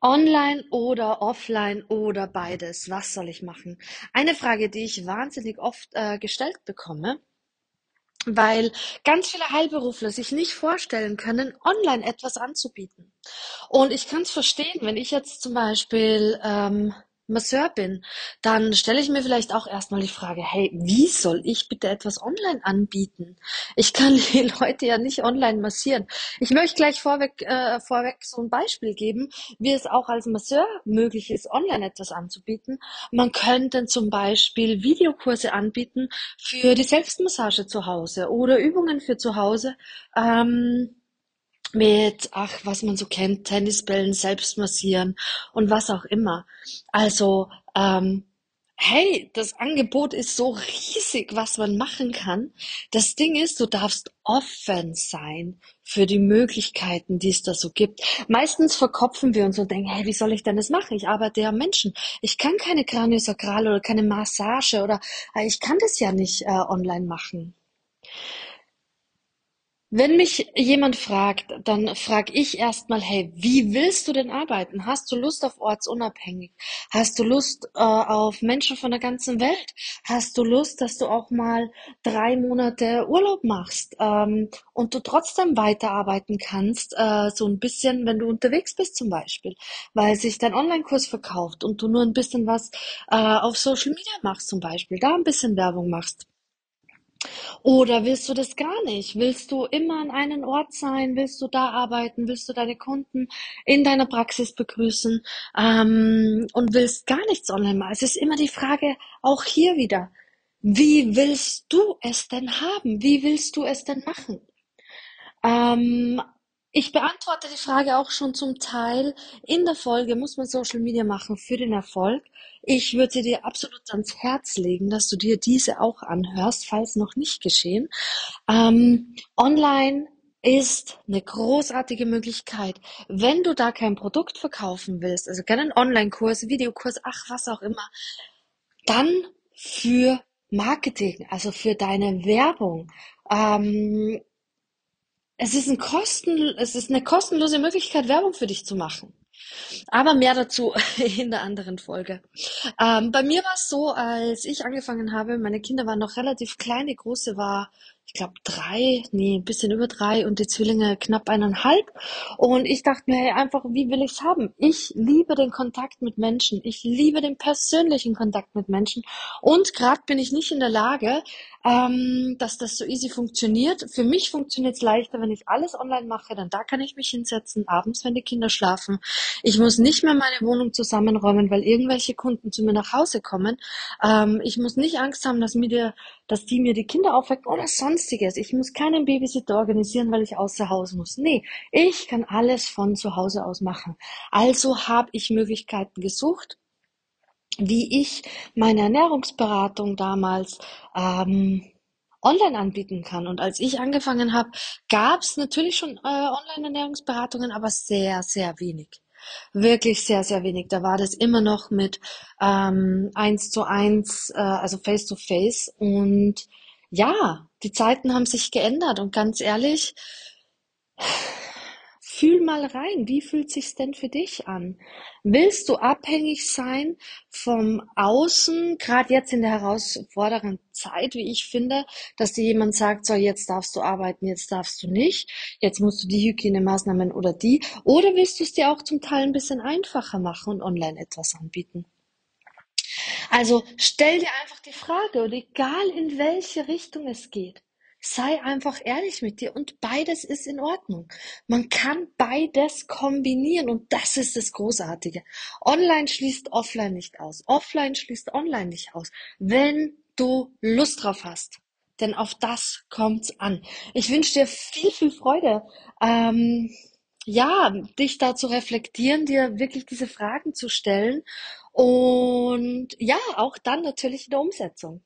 Online oder offline oder beides? Was soll ich machen? Eine Frage, die ich wahnsinnig oft äh, gestellt bekomme, weil ganz viele Heilberufler sich nicht vorstellen können, online etwas anzubieten. Und ich kann es verstehen, wenn ich jetzt zum Beispiel ähm, Masseur bin, dann stelle ich mir vielleicht auch erstmal die Frage, hey, wie soll ich bitte etwas online anbieten? Ich kann die Leute ja nicht online massieren. Ich möchte gleich vorweg, äh, vorweg so ein Beispiel geben, wie es auch als Masseur möglich ist, online etwas anzubieten. Man könnte zum Beispiel Videokurse anbieten für die Selbstmassage zu Hause oder Übungen für zu Hause. Ähm, mit, ach, was man so kennt, Tennisbällen selbst massieren und was auch immer. Also, ähm, hey, das Angebot ist so riesig, was man machen kann. Das Ding ist, du darfst offen sein für die Möglichkeiten, die es da so gibt. Meistens verkopfen wir uns und denken, hey, wie soll ich denn das machen? Ich arbeite ja Menschen. Ich kann keine Kraniosakrale oder keine Massage oder äh, ich kann das ja nicht äh, online machen. Wenn mich jemand fragt, dann frage ich erstmal, hey, wie willst du denn arbeiten? Hast du Lust auf ortsunabhängig? Hast du Lust äh, auf Menschen von der ganzen Welt? Hast du Lust, dass du auch mal drei Monate Urlaub machst ähm, und du trotzdem weiterarbeiten kannst, äh, so ein bisschen, wenn du unterwegs bist zum Beispiel, weil sich dein Online-Kurs verkauft und du nur ein bisschen was äh, auf Social Media machst zum Beispiel, da ein bisschen Werbung machst. Oder willst du das gar nicht? Willst du immer an einem Ort sein? Willst du da arbeiten? Willst du deine Kunden in deiner Praxis begrüßen? Ähm, und willst gar nichts online machen? Es ist immer die Frage, auch hier wieder, wie willst du es denn haben? Wie willst du es denn machen? Ähm, ich beantworte die Frage auch schon zum Teil in der Folge, muss man Social Media machen für den Erfolg? Ich würde dir absolut ans Herz legen, dass du dir diese auch anhörst, falls noch nicht geschehen. Ähm, online ist eine großartige Möglichkeit. Wenn du da kein Produkt verkaufen willst, also keinen Online-Kurs, Videokurs, ach, was auch immer, dann für Marketing, also für deine Werbung. Ähm, es ist ein kosten, es ist eine kostenlose Möglichkeit, Werbung für dich zu machen. Aber mehr dazu in der anderen Folge. Ähm, bei mir war es so, als ich angefangen habe, meine Kinder waren noch relativ klein, die große war ich glaube drei, nee, ein bisschen über drei und die Zwillinge knapp eineinhalb. Und ich dachte mir, hey, einfach, wie will ich's haben? Ich liebe den Kontakt mit Menschen. Ich liebe den persönlichen Kontakt mit Menschen. Und gerade bin ich nicht in der Lage, ähm, dass das so easy funktioniert. Für mich funktioniert es leichter, wenn ich alles online mache, dann da kann ich mich hinsetzen, abends, wenn die Kinder schlafen. Ich muss nicht mehr meine Wohnung zusammenräumen, weil irgendwelche Kunden zu mir nach Hause kommen. Ähm, ich muss nicht Angst haben, dass mir der dass die mir die Kinder aufwecken oder sonstiges. Ich muss keinen Babysitter organisieren, weil ich außer Haus muss. Nee, ich kann alles von zu Hause aus machen. Also habe ich Möglichkeiten gesucht, wie ich meine Ernährungsberatung damals ähm, online anbieten kann. Und als ich angefangen habe, gab es natürlich schon äh, Online-Ernährungsberatungen, aber sehr, sehr wenig. Wirklich sehr, sehr wenig. Da war das immer noch mit ähm, eins zu eins, äh, also face to face. Und ja, die Zeiten haben sich geändert. Und ganz ehrlich, Fühl mal rein, wie fühlt sich's denn für dich an? Willst du abhängig sein vom Außen, gerade jetzt in der herausfordernden Zeit, wie ich finde, dass dir jemand sagt, so jetzt darfst du arbeiten, jetzt darfst du nicht, jetzt musst du die Hygienemaßnahmen oder die, oder willst du es dir auch zum Teil ein bisschen einfacher machen und online etwas anbieten? Also stell dir einfach die Frage und egal in welche Richtung es geht, Sei einfach ehrlich mit dir und beides ist in Ordnung. Man kann beides kombinieren und das ist das Großartige. Online schließt offline nicht aus. Offline schließt online nicht aus. Wenn du Lust drauf hast. Denn auf das kommt's an. Ich wünsche dir viel, viel Freude. Ähm, ja, dich da zu reflektieren, dir wirklich diese Fragen zu stellen und ja, auch dann natürlich in der Umsetzung.